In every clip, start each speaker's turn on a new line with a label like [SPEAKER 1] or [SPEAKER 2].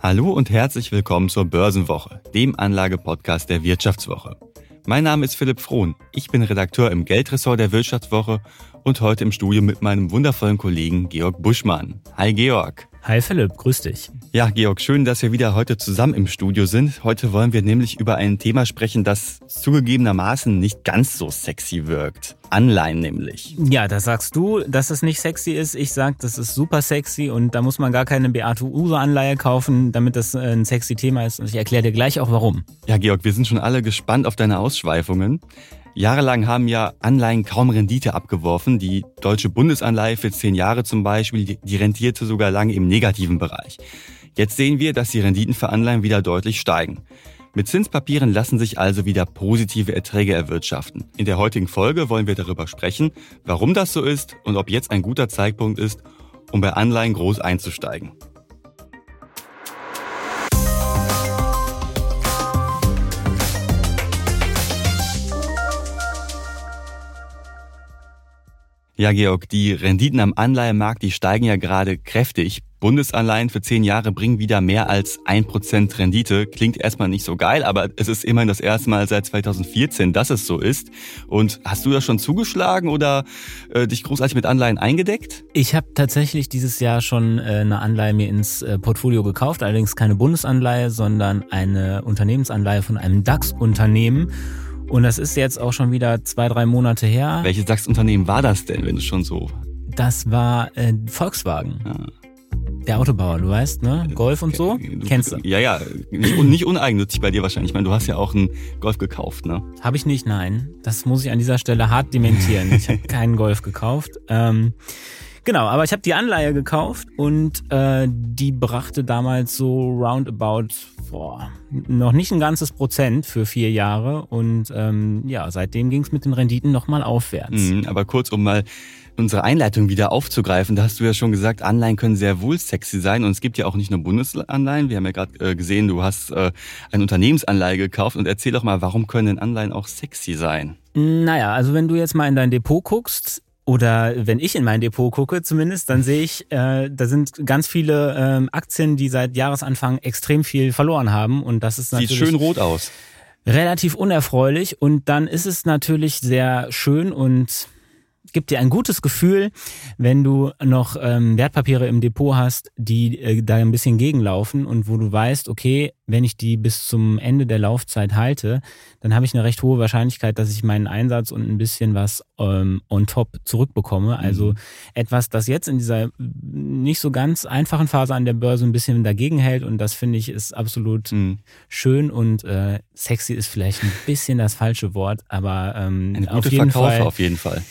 [SPEAKER 1] Hallo und herzlich willkommen zur Börsenwoche, dem Anlagepodcast der Wirtschaftswoche. Mein Name ist Philipp Frohn. Ich bin Redakteur im Geldressort der Wirtschaftswoche und heute im Studio mit meinem wundervollen Kollegen Georg Buschmann. Hi Georg.
[SPEAKER 2] Hi Philipp, grüß dich.
[SPEAKER 1] Ja, Georg, schön, dass wir wieder heute zusammen im Studio sind. Heute wollen wir nämlich über ein Thema sprechen, das zugegebenermaßen nicht ganz so sexy wirkt. Anleihen nämlich.
[SPEAKER 2] Ja, da sagst du, dass es nicht sexy ist. Ich sag, das ist super sexy und da muss man gar keine Beate Use Anleihe kaufen, damit das ein sexy Thema ist. Und ich erkläre dir gleich auch warum.
[SPEAKER 1] Ja, Georg, wir sind schon alle gespannt auf deine Ausschweifungen. Jahrelang haben ja Anleihen kaum Rendite abgeworfen. Die deutsche Bundesanleihe für zehn Jahre zum Beispiel, die rentierte sogar lange im negativen Bereich. Jetzt sehen wir, dass die Renditen für Anleihen wieder deutlich steigen. Mit Zinspapieren lassen sich also wieder positive Erträge erwirtschaften. In der heutigen Folge wollen wir darüber sprechen, warum das so ist und ob jetzt ein guter Zeitpunkt ist, um bei Anleihen groß einzusteigen. Ja, Georg, die Renditen am Anleihemarkt, die steigen ja gerade kräftig. Bundesanleihen für zehn Jahre bringen wieder mehr als ein Prozent Rendite. Klingt erstmal nicht so geil, aber es ist immerhin das erste Mal seit 2014, dass es so ist. Und hast du da schon zugeschlagen oder äh, dich großartig mit Anleihen eingedeckt?
[SPEAKER 2] Ich habe tatsächlich dieses Jahr schon äh, eine Anleihe mir ins äh, Portfolio gekauft, allerdings keine Bundesanleihe, sondern eine Unternehmensanleihe von einem DAX-Unternehmen. Und das ist jetzt auch schon wieder zwei, drei Monate her.
[SPEAKER 1] Welches DAX-Unternehmen war das denn, wenn du schon so...
[SPEAKER 2] Das war äh, Volkswagen. Ja. Der Autobauer, du weißt, ne? Golf und so. Du, Kennst du?
[SPEAKER 1] Ja, ja. Nicht, nicht uneigennützig bei dir wahrscheinlich. Ich meine, du hast ja auch einen Golf gekauft, ne?
[SPEAKER 2] Habe ich nicht, nein. Das muss ich an dieser Stelle hart dementieren. Ich habe keinen Golf gekauft. Ähm, Genau, aber ich habe die Anleihe gekauft und äh, die brachte damals so roundabout boah, noch nicht ein ganzes Prozent für vier Jahre und ähm, ja, seitdem ging es mit den Renditen nochmal aufwärts.
[SPEAKER 1] Mhm, aber kurz, um mal unsere Einleitung wieder aufzugreifen, da hast du ja schon gesagt, Anleihen können sehr wohl sexy sein und es gibt ja auch nicht nur Bundesanleihen. Wir haben ja gerade äh, gesehen, du hast äh, eine Unternehmensanleihe gekauft und erzähl doch mal, warum können denn Anleihen auch sexy sein?
[SPEAKER 2] Naja, also wenn du jetzt mal in dein Depot guckst, oder wenn ich in mein Depot gucke, zumindest, dann sehe ich, äh, da sind ganz viele ähm, Aktien, die seit Jahresanfang extrem viel verloren haben. Und das ist natürlich.
[SPEAKER 1] Sieht schön rot aus.
[SPEAKER 2] Relativ unerfreulich. Und dann ist es natürlich sehr schön und gibt dir ein gutes Gefühl, wenn du noch ähm, Wertpapiere im Depot hast, die äh, da ein bisschen gegenlaufen und wo du weißt, okay, wenn ich die bis zum Ende der Laufzeit halte, dann habe ich eine recht hohe Wahrscheinlichkeit, dass ich meinen Einsatz und ein bisschen was ähm, on top zurückbekomme. Also mhm. etwas, das jetzt in dieser nicht so ganz einfachen Phase an der Börse ein bisschen dagegen hält und das finde ich ist absolut mhm. schön und äh, sexy ist vielleicht ein bisschen das falsche Wort, aber ähm,
[SPEAKER 1] Eine gute auf jeden Verkaufe Fall auf jeden Fall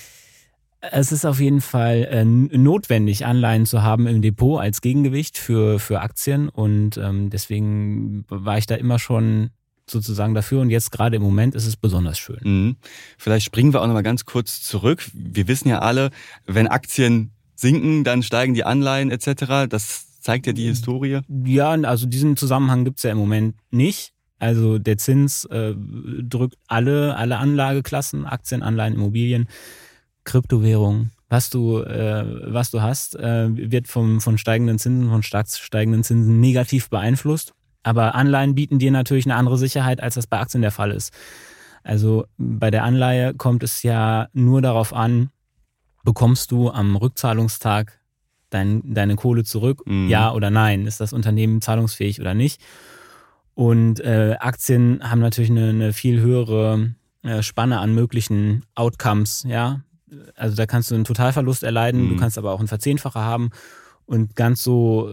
[SPEAKER 2] es ist auf jeden Fall äh, notwendig, Anleihen zu haben im Depot als Gegengewicht für, für Aktien. Und ähm, deswegen war ich da immer schon sozusagen dafür. Und jetzt gerade im Moment ist es besonders schön.
[SPEAKER 1] Mhm. Vielleicht springen wir auch nochmal ganz kurz zurück. Wir wissen ja alle, wenn Aktien sinken, dann steigen die Anleihen etc. Das zeigt ja die Historie.
[SPEAKER 2] Ja, also diesen Zusammenhang gibt's ja im Moment nicht. Also der Zins äh, drückt alle, alle Anlageklassen, Aktien, Anleihen, Immobilien Kryptowährung, was du, äh, was du hast, äh, wird vom, von steigenden Zinsen, von stark steigenden Zinsen negativ beeinflusst. Aber Anleihen bieten dir natürlich eine andere Sicherheit, als das bei Aktien der Fall ist. Also bei der Anleihe kommt es ja nur darauf an, bekommst du am Rückzahlungstag dein, deine Kohle zurück, mhm. ja oder nein? Ist das Unternehmen zahlungsfähig oder nicht? Und äh, Aktien haben natürlich eine, eine viel höhere äh, Spanne an möglichen Outcomes, ja also da kannst du einen Totalverlust erleiden, mhm. du kannst aber auch einen Verzehnfacher haben. Und ganz so,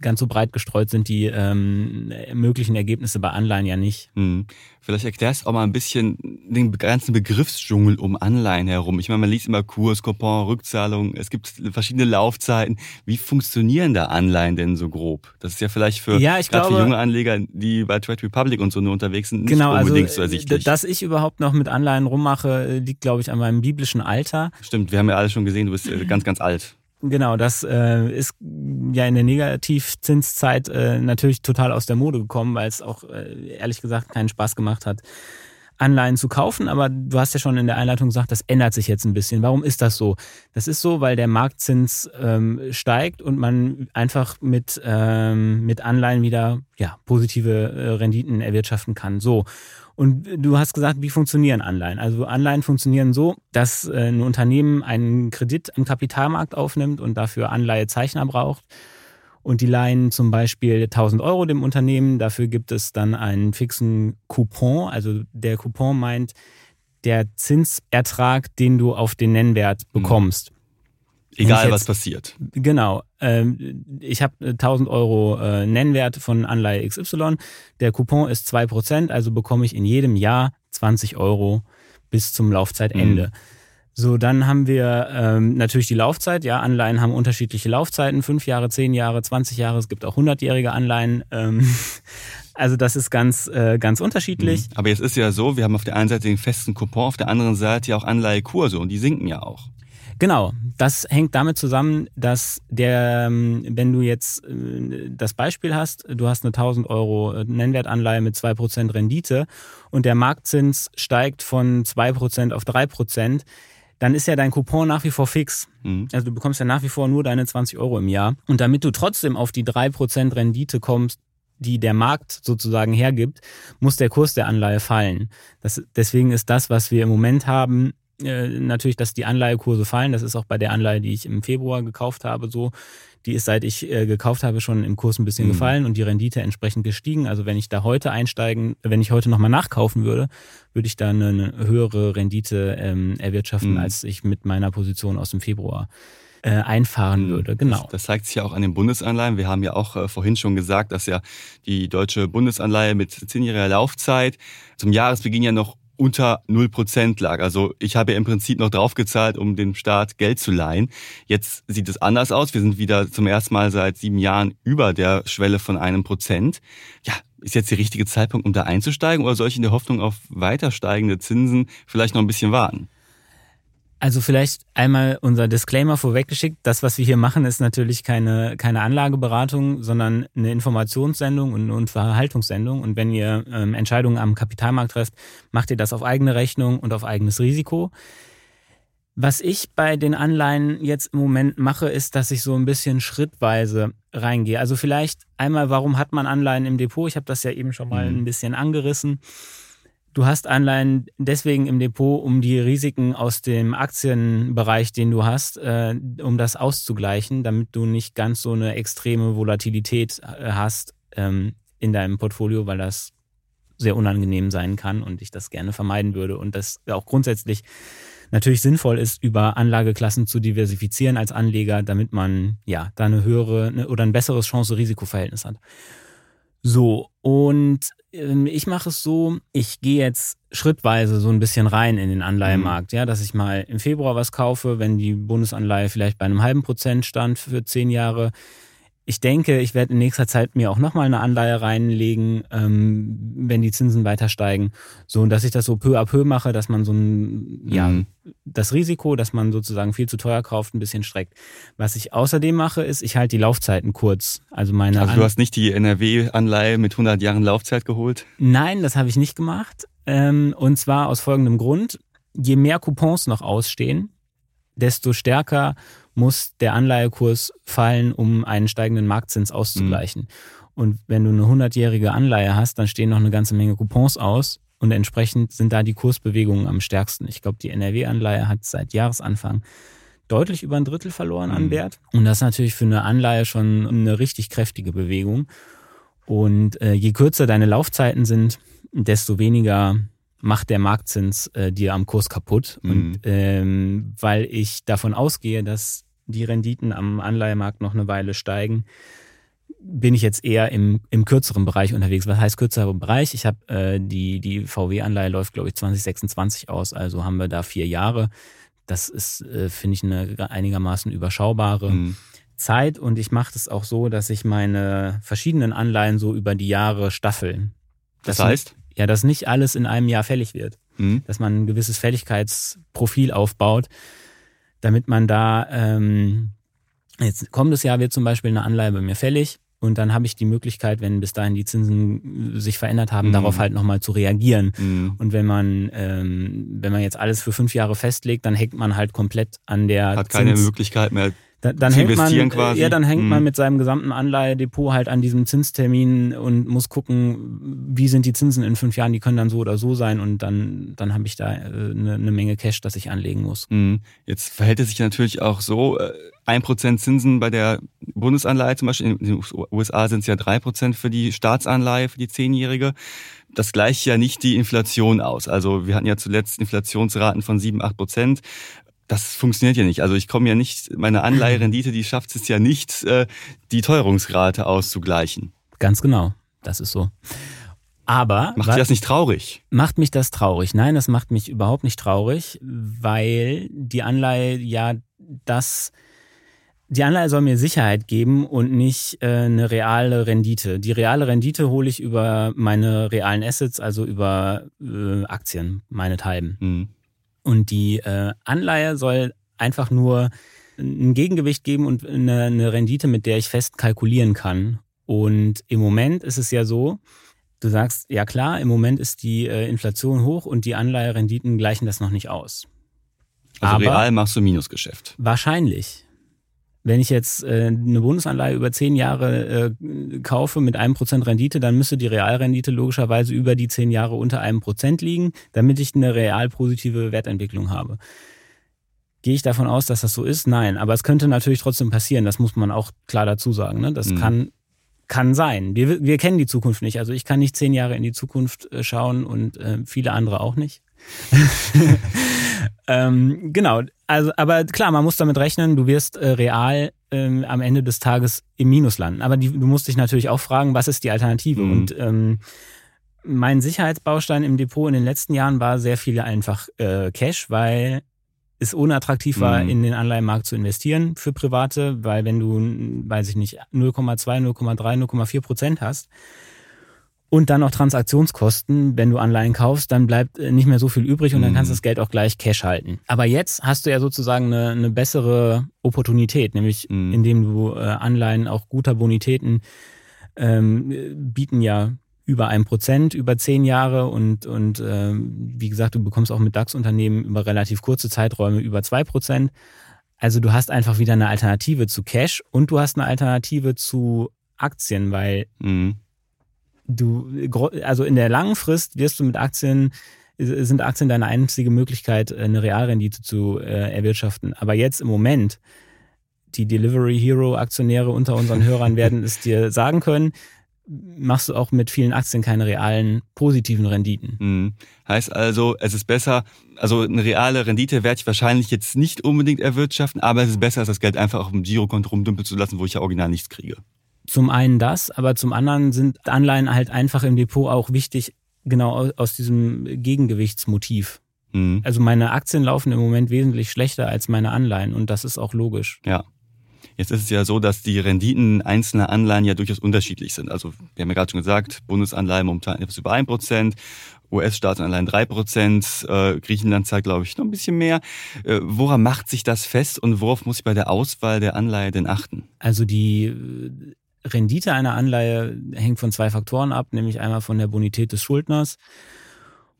[SPEAKER 2] ganz so breit gestreut sind die ähm, möglichen Ergebnisse bei Anleihen ja nicht.
[SPEAKER 1] Hm. Vielleicht erklärst du auch mal ein bisschen den ganzen Begriffsdschungel um Anleihen herum. Ich meine, man liest immer Kurs, Coupon, Rückzahlung. Es gibt verschiedene Laufzeiten. Wie funktionieren da Anleihen denn so grob? Das ist ja vielleicht für,
[SPEAKER 2] ja, gerade
[SPEAKER 1] für junge Anleger, die bei Trade Republic und so nur unterwegs sind, nicht genau, also, unbedingt also, so ersichtlich.
[SPEAKER 2] Dass ich überhaupt noch mit Anleihen rummache, liegt, glaube ich, an meinem biblischen Alter.
[SPEAKER 1] Stimmt, wir haben ja alle schon gesehen, du bist äh, ganz, ganz alt.
[SPEAKER 2] Genau, das äh, ist ja in der Negativzinszeit äh, natürlich total aus der Mode gekommen, weil es auch äh, ehrlich gesagt keinen Spaß gemacht hat, Anleihen zu kaufen, aber du hast ja schon in der Einleitung gesagt, das ändert sich jetzt ein bisschen. Warum ist das so? Das ist so, weil der Marktzins ähm, steigt und man einfach mit, ähm, mit Anleihen wieder ja, positive äh, Renditen erwirtschaften kann. So. Und du hast gesagt, wie funktionieren Anleihen? Also Anleihen funktionieren so, dass äh, ein Unternehmen einen Kredit am Kapitalmarkt aufnimmt und dafür Anleihezeichner braucht und die leihen zum Beispiel 1000 Euro dem Unternehmen. Dafür gibt es dann einen fixen Coupon. Also der Coupon meint der Zinsertrag, den du auf den Nennwert mhm. bekommst.
[SPEAKER 1] Egal, jetzt, was passiert.
[SPEAKER 2] Genau. Ähm, ich habe 1000 Euro äh, Nennwert von Anleihe XY. Der Coupon ist 2%, also bekomme ich in jedem Jahr 20 Euro bis zum Laufzeitende. Mhm. So, dann haben wir ähm, natürlich die Laufzeit. Ja, Anleihen haben unterschiedliche Laufzeiten. Fünf Jahre, zehn Jahre, 20 Jahre. Es gibt auch hundertjährige Anleihen. Ähm, also das ist ganz, äh, ganz unterschiedlich.
[SPEAKER 1] Mhm. Aber jetzt ist ja so, wir haben auf der einen Seite den festen Coupon, auf der anderen Seite ja auch Anleihekurse und die sinken ja auch.
[SPEAKER 2] Genau, das hängt damit zusammen, dass der, ähm, wenn du jetzt äh, das Beispiel hast, du hast eine 1000 Euro äh, Nennwertanleihe mit 2% Rendite und der Marktzins steigt von 2% auf 3%, dann ist ja dein Coupon nach wie vor fix. Mhm. Also du bekommst ja nach wie vor nur deine 20 Euro im Jahr. Und damit du trotzdem auf die 3% Rendite kommst, die der Markt sozusagen hergibt, muss der Kurs der Anleihe fallen. Das, deswegen ist das, was wir im Moment haben, äh, natürlich, dass die Anleihekurse fallen. Das ist auch bei der Anleihe, die ich im Februar gekauft habe, so. Die ist seit ich äh, gekauft habe schon im Kurs ein bisschen mhm. gefallen und die Rendite entsprechend gestiegen. Also wenn ich da heute einsteigen, wenn ich heute nochmal nachkaufen würde, würde ich da eine höhere Rendite ähm, erwirtschaften, mhm. als ich mit meiner Position aus dem Februar äh, einfahren mhm. würde. Genau.
[SPEAKER 1] Das, das, zeigt sich ja auch an den Bundesanleihen. Wir haben ja auch äh, vorhin schon gesagt, dass ja die deutsche Bundesanleihe mit zehnjähriger Laufzeit zum Jahresbeginn ja noch unter 0% lag. Also ich habe im Prinzip noch draufgezahlt, um dem Staat Geld zu leihen. Jetzt sieht es anders aus. Wir sind wieder zum ersten Mal seit sieben Jahren über der Schwelle von einem Prozent. Ja, ist jetzt der richtige Zeitpunkt, um da einzusteigen oder soll ich in der Hoffnung auf weiter steigende Zinsen vielleicht noch ein bisschen warten?
[SPEAKER 2] Also vielleicht einmal unser Disclaimer vorweggeschickt. Das, was wir hier machen, ist natürlich keine, keine Anlageberatung, sondern eine Informationssendung und eine Unterhaltungssendung. Und wenn ihr ähm, Entscheidungen am Kapitalmarkt trefft, macht ihr das auf eigene Rechnung und auf eigenes Risiko. Was ich bei den Anleihen jetzt im Moment mache, ist, dass ich so ein bisschen schrittweise reingehe. Also vielleicht einmal, warum hat man Anleihen im Depot? Ich habe das ja eben schon mal mhm. ein bisschen angerissen. Du hast Anleihen deswegen im Depot, um die Risiken aus dem Aktienbereich, den du hast, äh, um das auszugleichen, damit du nicht ganz so eine extreme Volatilität äh, hast ähm, in deinem Portfolio, weil das sehr unangenehm sein kann und ich das gerne vermeiden würde und das auch grundsätzlich natürlich sinnvoll ist, über Anlageklassen zu diversifizieren als Anleger, damit man ja da eine höhere eine, oder ein besseres Chance-Risiko-Verhältnis hat. So, und ähm, ich mache es so, ich gehe jetzt schrittweise so ein bisschen rein in den Anleihemarkt, mhm. ja, dass ich mal im Februar was kaufe, wenn die Bundesanleihe vielleicht bei einem halben Prozent stand für zehn Jahre, ich denke, ich werde in nächster Zeit mir auch nochmal eine Anleihe reinlegen, ähm, wenn die Zinsen weiter steigen. So, und dass ich das so peu à peu mache, dass man so ein, ja, mhm. das Risiko, dass man sozusagen viel zu teuer kauft, ein bisschen streckt. Was ich außerdem mache, ist, ich halte die Laufzeiten kurz. Also meine.
[SPEAKER 1] Also du hast nicht die NRW-Anleihe mit 100 Jahren Laufzeit geholt?
[SPEAKER 2] Nein, das habe ich nicht gemacht. Ähm, und zwar aus folgendem Grund. Je mehr Coupons noch ausstehen, desto stärker muss der Anleihekurs fallen, um einen steigenden Marktzins auszugleichen. Mhm. Und wenn du eine 100-jährige Anleihe hast, dann stehen noch eine ganze Menge Coupons aus und entsprechend sind da die Kursbewegungen am stärksten. Ich glaube, die NRW-Anleihe hat seit Jahresanfang deutlich über ein Drittel verloren mhm. an Wert. Und das ist natürlich für eine Anleihe schon eine richtig kräftige Bewegung. Und äh, je kürzer deine Laufzeiten sind, desto weniger macht der Marktzins äh, dir am Kurs kaputt. Mhm. Und ähm, weil ich davon ausgehe, dass die Renditen am Anleihemarkt noch eine Weile steigen, bin ich jetzt eher im, im kürzeren Bereich unterwegs. Was heißt kürzerer Bereich? Ich habe äh, die, die VW-Anleihe läuft, glaube ich, 2026 aus, also haben wir da vier Jahre. Das ist, äh, finde ich, eine einigermaßen überschaubare mhm. Zeit und ich mache das auch so, dass ich meine verschiedenen Anleihen so über die Jahre staffeln.
[SPEAKER 1] Das, das heißt?
[SPEAKER 2] Ja, dass nicht alles in einem Jahr fällig wird. Mhm. Dass man ein gewisses Fälligkeitsprofil aufbaut, damit man da, ähm, jetzt kommendes Jahr wird zum Beispiel eine Anleihe bei mir fällig Und dann habe ich die Möglichkeit, wenn bis dahin die Zinsen sich verändert haben, mhm. darauf halt nochmal zu reagieren. Mhm. Und wenn man, ähm, wenn man jetzt alles für fünf Jahre festlegt, dann hängt man halt komplett an der
[SPEAKER 1] Hat keine Zins Möglichkeit mehr
[SPEAKER 2] da, dann hängt man, quasi. Ja, dann hängt mhm. man mit seinem gesamten Anleihdepot halt an diesem Zinstermin und muss gucken, wie sind die Zinsen in fünf Jahren. Die können dann so oder so sein und dann, dann habe ich da eine, äh, eine Menge Cash, das ich anlegen muss.
[SPEAKER 1] Mhm. Jetzt verhält es sich natürlich auch so, äh, ein Prozent Zinsen bei der Bundesanleihe zum Beispiel. In den USA sind es ja drei Prozent für die Staatsanleihe, für die Zehnjährige. Das gleicht ja nicht die Inflation aus. Also wir hatten ja zuletzt Inflationsraten von sieben, acht Prozent das funktioniert ja nicht. Also ich komme ja nicht, meine Anleiherendite, die schafft es ja nicht, äh, die Teuerungsrate auszugleichen.
[SPEAKER 2] Ganz genau, das ist so. Aber
[SPEAKER 1] macht dich das nicht traurig?
[SPEAKER 2] Macht mich das traurig? Nein, das macht mich überhaupt nicht traurig, weil die Anleihe ja das die Anleihe soll mir Sicherheit geben und nicht äh, eine reale Rendite. Die reale Rendite hole ich über meine realen Assets, also über äh, Aktien, meinethalben. Mhm. Und die äh, Anleihe soll einfach nur ein Gegengewicht geben und eine, eine Rendite, mit der ich fest kalkulieren kann. Und im Moment ist es ja so, du sagst, ja klar, im Moment ist die äh, Inflation hoch und die Anleiherenditen gleichen das noch nicht aus.
[SPEAKER 1] Also Aber real machst du Minusgeschäft.
[SPEAKER 2] Wahrscheinlich. Wenn ich jetzt äh, eine Bundesanleihe über zehn Jahre äh, kaufe mit einem Prozent Rendite, dann müsste die Realrendite logischerweise über die zehn Jahre unter einem Prozent liegen, damit ich eine real positive Wertentwicklung habe. Gehe ich davon aus, dass das so ist? Nein, aber es könnte natürlich trotzdem passieren. Das muss man auch klar dazu sagen. Ne? Das mhm. kann kann sein. Wir, wir kennen die Zukunft nicht. Also ich kann nicht zehn Jahre in die Zukunft äh, schauen und äh, viele andere auch nicht. ähm, genau, also, aber klar, man muss damit rechnen, du wirst äh, real ähm, am Ende des Tages im Minus landen. Aber die, du musst dich natürlich auch fragen, was ist die Alternative? Mhm. Und ähm, mein Sicherheitsbaustein im Depot in den letzten Jahren war sehr viel einfach äh, Cash, weil es unattraktiv war, mhm. in den Anleihenmarkt zu investieren für Private, weil wenn du, weiß ich nicht, 0,2, 0,3, 0,4 Prozent hast, und dann noch Transaktionskosten. Wenn du Anleihen kaufst, dann bleibt äh, nicht mehr so viel übrig und dann kannst du mhm. das Geld auch gleich Cash halten. Aber jetzt hast du ja sozusagen eine, eine bessere Opportunität, nämlich mhm. indem du äh, Anleihen auch guter Bonitäten ähm, bieten ja über ein Prozent über zehn Jahre und, und ähm, wie gesagt, du bekommst auch mit DAX-Unternehmen über relativ kurze Zeiträume über zwei Prozent. Also du hast einfach wieder eine Alternative zu Cash und du hast eine Alternative zu Aktien, weil mhm du, also in der langen Frist wirst du mit Aktien, sind Aktien deine einzige Möglichkeit, eine Realrendite zu äh, erwirtschaften. Aber jetzt im Moment, die Delivery Hero Aktionäre unter unseren Hörern werden es dir sagen können, machst du auch mit vielen Aktien keine realen positiven Renditen.
[SPEAKER 1] Mhm. Heißt also, es ist besser, also eine reale Rendite werde ich wahrscheinlich jetzt nicht unbedingt erwirtschaften, aber es ist besser, als das Geld einfach auf dem Girokonto rumdümpeln zu lassen, wo ich ja original nichts kriege.
[SPEAKER 2] Zum einen das, aber zum anderen sind Anleihen halt einfach im Depot auch wichtig, genau aus diesem Gegengewichtsmotiv. Mhm. Also meine Aktien laufen im Moment wesentlich schlechter als meine Anleihen und das ist auch logisch.
[SPEAKER 1] Ja. Jetzt ist es ja so, dass die Renditen einzelner Anleihen ja durchaus unterschiedlich sind. Also wir haben ja gerade schon gesagt, Bundesanleihen momentan etwas über ein Prozent, US-Staatsanleihen drei Prozent, äh, Griechenland zahlt, glaube ich, noch ein bisschen mehr. Äh, woran macht sich das fest und worauf muss ich bei der Auswahl der Anleihe denn achten?
[SPEAKER 2] Also die Rendite einer Anleihe hängt von zwei Faktoren ab, nämlich einmal von der Bonität des Schuldners.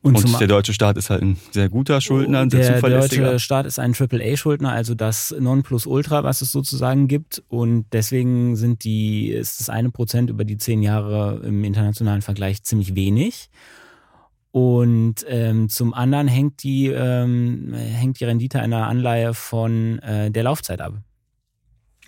[SPEAKER 1] Und, und der deutsche Staat ist halt ein sehr guter Schuldner, ein
[SPEAKER 2] sehr Der deutsche Staat ist ein AAA-Schuldner, also das Nonplusultra, was es sozusagen gibt. Und deswegen sind die, ist das eine Prozent über die zehn Jahre im internationalen Vergleich ziemlich wenig. Und ähm, zum anderen hängt die, ähm, hängt die Rendite einer Anleihe von äh, der Laufzeit ab.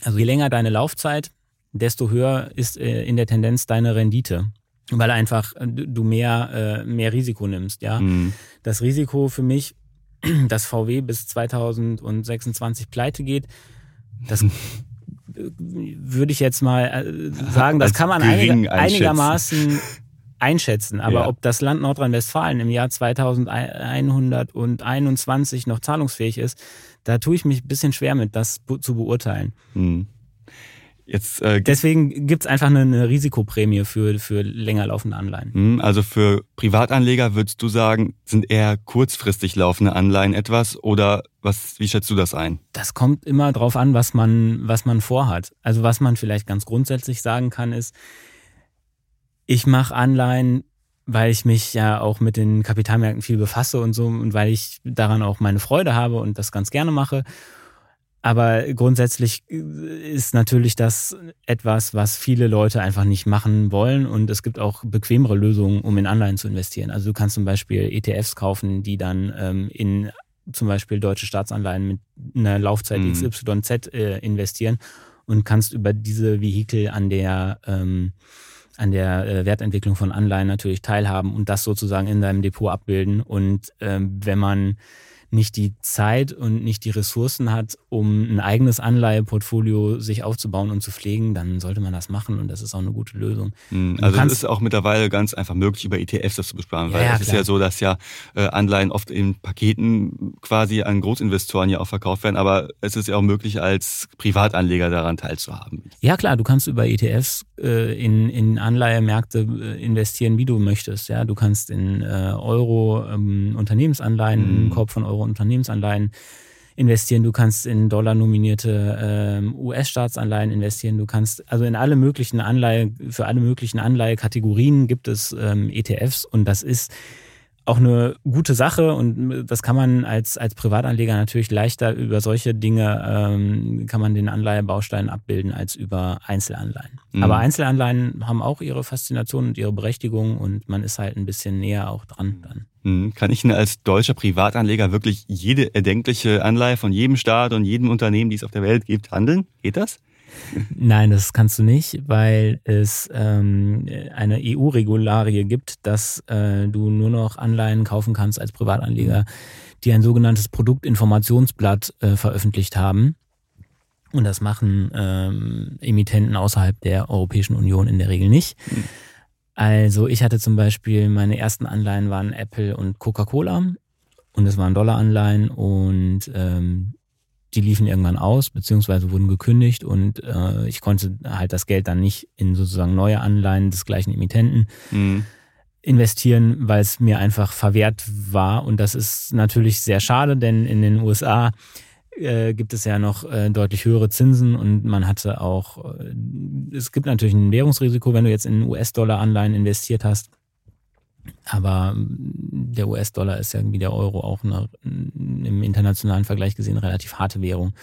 [SPEAKER 2] Also je länger deine Laufzeit, desto höher ist äh, in der Tendenz deine Rendite. Weil einfach äh, du mehr, äh, mehr Risiko nimmst, ja. Mhm. Das Risiko für mich, dass VW bis 2026 pleite geht, das würde ich jetzt mal sagen, das kann man einig, einigermaßen einschätzen. Aber ja. ob das Land Nordrhein-Westfalen im Jahr 2121 noch zahlungsfähig ist, da tue ich mich ein bisschen schwer mit, das zu beurteilen. Mhm. Jetzt, äh, Deswegen gibt's einfach eine, eine, Risikoprämie für, für länger laufende Anleihen.
[SPEAKER 1] Hm, also für Privatanleger würdest du sagen, sind eher kurzfristig laufende Anleihen etwas oder was, wie schätzt du das ein?
[SPEAKER 2] Das kommt immer drauf an, was man, was man vorhat. Also was man vielleicht ganz grundsätzlich sagen kann, ist, ich mache Anleihen, weil ich mich ja auch mit den Kapitalmärkten viel befasse und so und weil ich daran auch meine Freude habe und das ganz gerne mache. Aber grundsätzlich äh, ist natürlich das etwas, was viele Leute einfach nicht machen wollen. Und es gibt auch bequemere Lösungen, um in Anleihen zu investieren. Also du kannst zum Beispiel ETFs kaufen, die dann ähm, in zum Beispiel deutsche Staatsanleihen mit einer Laufzeit mhm. XYZ äh, investieren und kannst über diese Vehikel an der ähm, an der äh, Wertentwicklung von Anleihen natürlich teilhaben und das sozusagen in deinem Depot abbilden. Und ähm, wenn man nicht die Zeit und nicht die Ressourcen hat, um ein eigenes Anleiheportfolio sich aufzubauen und zu pflegen, dann sollte man das machen und das ist auch eine gute Lösung.
[SPEAKER 1] Hm, also es ist auch mittlerweile ganz einfach möglich, über ETFs das zu besparen, ja, weil ja, es ist ja so, dass ja äh, Anleihen oft in Paketen quasi an Großinvestoren ja auch verkauft werden, aber es ist ja auch möglich, als Privatanleger daran teilzuhaben.
[SPEAKER 2] Ja klar, du kannst über ETFs äh, in, in Anleihemärkte äh, investieren, wie du möchtest. Ja, du kannst in Euro ähm, Unternehmensanleihen, mhm. einen Korb von Euro Unternehmensanleihen investieren, du kannst in Dollar nominierte ähm, US-Staatsanleihen investieren, du kannst also in alle möglichen Anleihe, für alle möglichen Anleihekategorien gibt es ähm, ETFs und das ist auch eine gute Sache und das kann man als, als Privatanleger natürlich leichter über solche Dinge ähm, kann man den Anleihebaustein abbilden als über Einzelanleihen. Mhm. Aber Einzelanleihen haben auch ihre Faszination und ihre Berechtigung und man ist halt ein bisschen näher auch dran dann.
[SPEAKER 1] Mhm. Kann ich denn als deutscher Privatanleger wirklich jede erdenkliche Anleihe von jedem Staat und jedem Unternehmen, die es auf der Welt gibt, handeln? Geht das?
[SPEAKER 2] Nein, das kannst du nicht, weil es ähm, eine EU-Regularie gibt, dass äh, du nur noch Anleihen kaufen kannst als Privatanleger, die ein sogenanntes Produktinformationsblatt äh, veröffentlicht haben. Und das machen ähm, Emittenten außerhalb der Europäischen Union in der Regel nicht. Also ich hatte zum Beispiel, meine ersten Anleihen waren Apple und Coca-Cola und es waren Dollaranleihen und ähm, die liefen irgendwann aus, beziehungsweise wurden gekündigt und äh, ich konnte halt das Geld dann nicht in sozusagen neue Anleihen des gleichen Emittenten mhm. investieren, weil es mir einfach verwehrt war. Und das ist natürlich sehr schade, denn in den USA äh, gibt es ja noch äh, deutlich höhere Zinsen und man hatte auch, äh, es gibt natürlich ein Währungsrisiko, wenn du jetzt in US-Dollar-Anleihen investiert hast. Aber der US-Dollar ist ja wie der Euro auch eine, im internationalen Vergleich gesehen relativ harte Währung.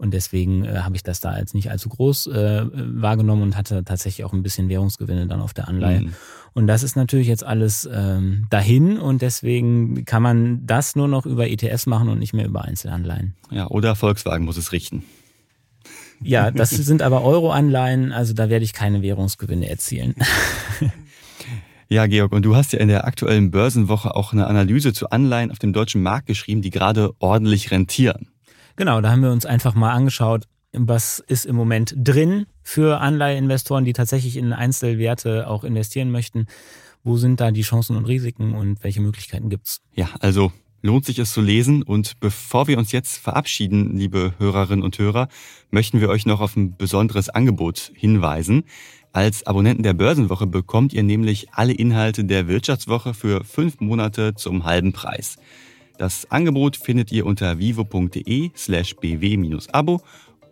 [SPEAKER 2] Und deswegen äh, habe ich das da als nicht allzu groß äh, wahrgenommen und hatte tatsächlich auch ein bisschen Währungsgewinne dann auf der Anleihe. Mhm. Und das ist natürlich jetzt alles ähm, dahin und deswegen kann man das nur noch über ETFs machen und nicht mehr über Einzelanleihen.
[SPEAKER 1] Ja, oder Volkswagen muss es richten.
[SPEAKER 2] Ja, das sind aber Euro-Anleihen, also da werde ich keine Währungsgewinne erzielen.
[SPEAKER 1] Ja, Georg, und du hast ja in der aktuellen Börsenwoche auch eine Analyse zu Anleihen auf dem deutschen Markt geschrieben, die gerade ordentlich rentieren.
[SPEAKER 2] Genau, da haben wir uns einfach mal angeschaut, was ist im Moment drin für Anleiheinvestoren, die tatsächlich in Einzelwerte auch investieren möchten. Wo sind da die Chancen und Risiken und welche Möglichkeiten gibt's?
[SPEAKER 1] Ja, also lohnt sich es zu lesen. Und bevor wir uns jetzt verabschieden, liebe Hörerinnen und Hörer, möchten wir euch noch auf ein besonderes Angebot hinweisen. Als Abonnenten der Börsenwoche bekommt ihr nämlich alle Inhalte der Wirtschaftswoche für fünf Monate zum halben Preis. Das Angebot findet ihr unter vivo.de slash bw-abo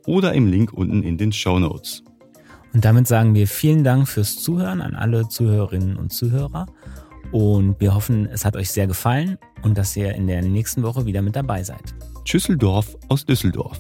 [SPEAKER 1] oder im Link unten in den Show Notes.
[SPEAKER 2] Und damit sagen wir vielen Dank fürs Zuhören an alle Zuhörerinnen und Zuhörer. Und wir hoffen, es hat euch sehr gefallen und dass ihr in der nächsten Woche wieder mit dabei seid.
[SPEAKER 1] Tschüsseldorf aus Düsseldorf.